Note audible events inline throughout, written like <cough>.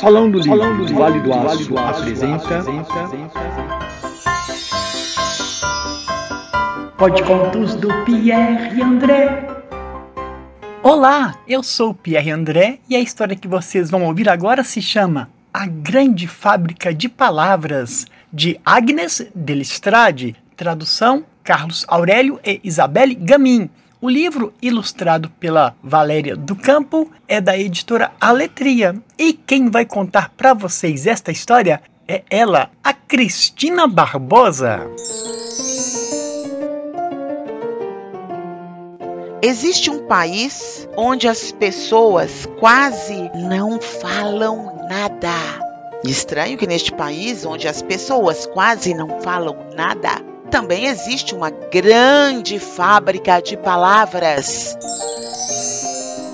Salão do Livro, Salão do Vale do Aço, apresenta... Pode contos do Pierre André. Olá, eu sou o Pierre André e a história que vocês vão ouvir agora se chama A Grande Fábrica de Palavras, de Agnes Delestrade, tradução Carlos Aurélio e Isabelle Gamin. O livro, ilustrado pela Valéria do Campo, é da editora Aletria. E quem vai contar para vocês esta história é ela, a Cristina Barbosa. Existe um país onde as pessoas quase não falam nada. Estranho que neste país, onde as pessoas quase não falam nada, também existe uma grande fábrica de palavras.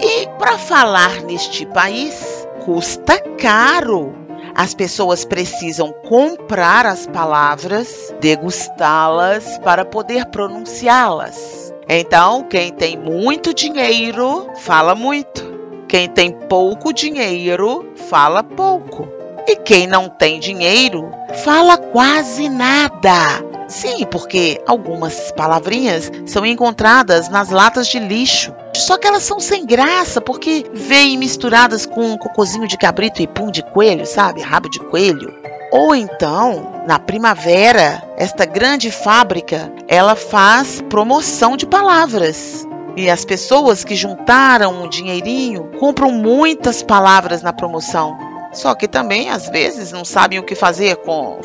E para falar neste país, custa caro. As pessoas precisam comprar as palavras, degustá-las para poder pronunciá-las. Então, quem tem muito dinheiro fala muito. Quem tem pouco dinheiro fala pouco. E quem não tem dinheiro fala quase nada. Sim, porque algumas palavrinhas são encontradas nas latas de lixo. Só que elas são sem graça, porque vêm misturadas com cocôzinho de cabrito e pum de coelho, sabe? Rabo de coelho. Ou então, na primavera, esta grande fábrica, ela faz promoção de palavras. E as pessoas que juntaram um dinheirinho compram muitas palavras na promoção. Só que também, às vezes, não sabem o que fazer com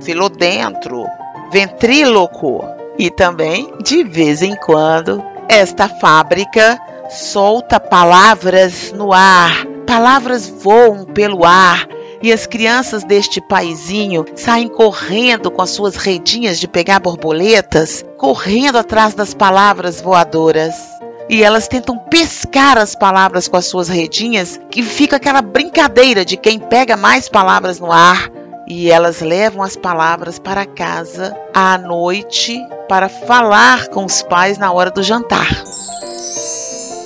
filodentro, ventríloco. E também, de vez em quando, esta fábrica solta palavras no ar. Palavras voam pelo ar e as crianças deste paizinho saem correndo com as suas redinhas de pegar borboletas, correndo atrás das palavras voadoras. E elas tentam pescar as palavras com as suas redinhas, que fica aquela brincadeira de quem pega mais palavras no ar e elas levam as palavras para casa à noite para falar com os pais na hora do jantar.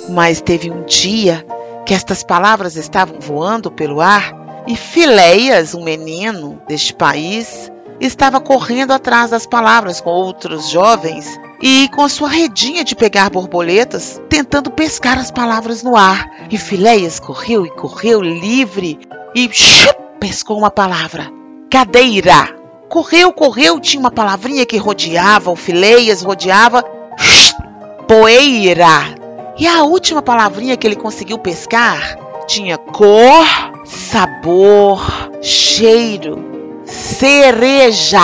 Mas teve um dia que estas palavras estavam voando pelo ar e Fileias, um menino deste país, estava correndo atrás das palavras com outros jovens e com a sua redinha de pegar borboletas, tentando pescar as palavras no ar. E Fileias correu e correu livre e chup, pescou uma palavra cadeira. Correu, correu, tinha uma palavrinha que rodeava, fileias rodeava, poeira. E a última palavrinha que ele conseguiu pescar tinha cor, sabor, cheiro, cereja.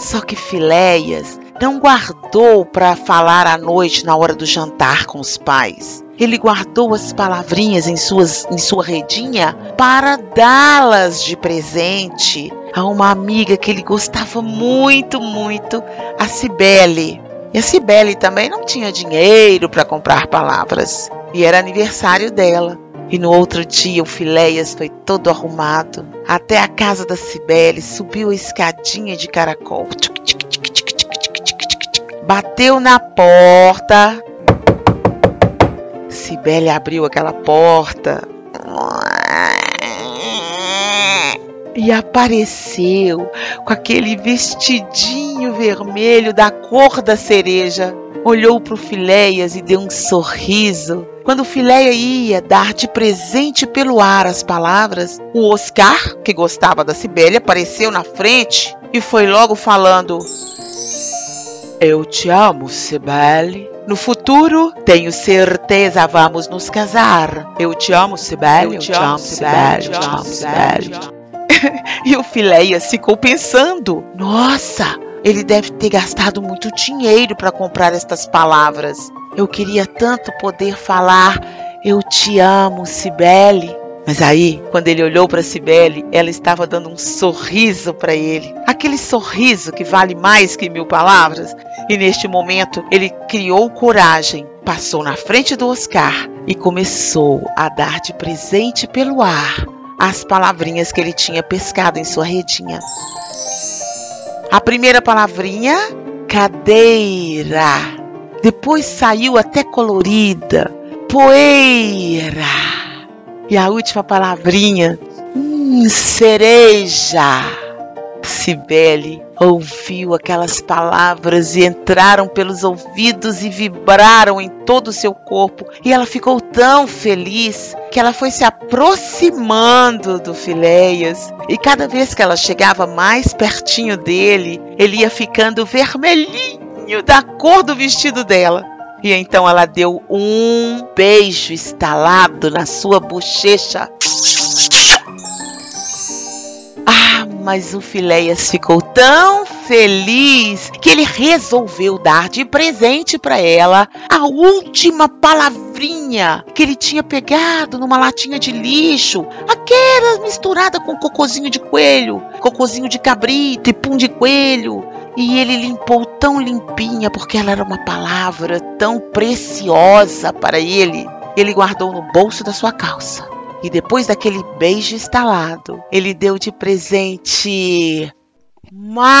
Só que Fileias não guardou para falar à noite na hora do jantar com os pais. Ele guardou as palavrinhas em, suas, em sua redinha para dá-las de presente a uma amiga que ele gostava muito, muito, a Cibele. E a Cibele também não tinha dinheiro para comprar palavras. E era aniversário dela. E no outro dia o Fileias foi todo arrumado até a casa da Cibele, subiu a escadinha de caracol. Bateu na porta. Cibele abriu aquela porta. E apareceu com aquele vestidinho vermelho da cor da cereja. Olhou para o Fileias e deu um sorriso. Quando o Fileia ia dar de presente pelo ar as palavras, o Oscar, que gostava da Cibele, apareceu na frente e foi logo falando: eu te amo, Sibeli. No futuro, tenho certeza vamos nos casar. Eu te amo, Sibeli. Eu te amo, Sibeli. Eu te amo, Sibeli. <laughs> E o Fileias ficou pensando: Nossa, ele deve ter gastado muito dinheiro para comprar estas palavras. Eu queria tanto poder falar: Eu te amo, Sibeli. Mas aí, quando ele olhou para Cibele, ela estava dando um sorriso para ele. Aquele sorriso que vale mais que mil palavras. E neste momento, ele criou coragem, passou na frente do Oscar e começou a dar de presente pelo ar as palavrinhas que ele tinha pescado em sua redinha. A primeira palavrinha, cadeira. Depois saiu até colorida, poeira. E a última palavrinha, hum, cereja. Cibele ouviu aquelas palavras e entraram pelos ouvidos e vibraram em todo o seu corpo. E ela ficou tão feliz que ela foi se aproximando do Filéias. E cada vez que ela chegava mais pertinho dele, ele ia ficando vermelhinho da cor do vestido dela. E então ela deu um beijo estalado na sua bochecha. Ah, mas o Filéias ficou tão feliz que ele resolveu dar de presente para ela a última palavrinha que ele tinha pegado numa latinha de lixo, aquela misturada com cocozinho de coelho, cocozinho de cabrito e pum de coelho. E ele limpou tão limpinha porque ela era uma palavra tão preciosa para ele. Ele guardou no bolso da sua calça. E depois daquele beijo estalado, ele deu de presente mais.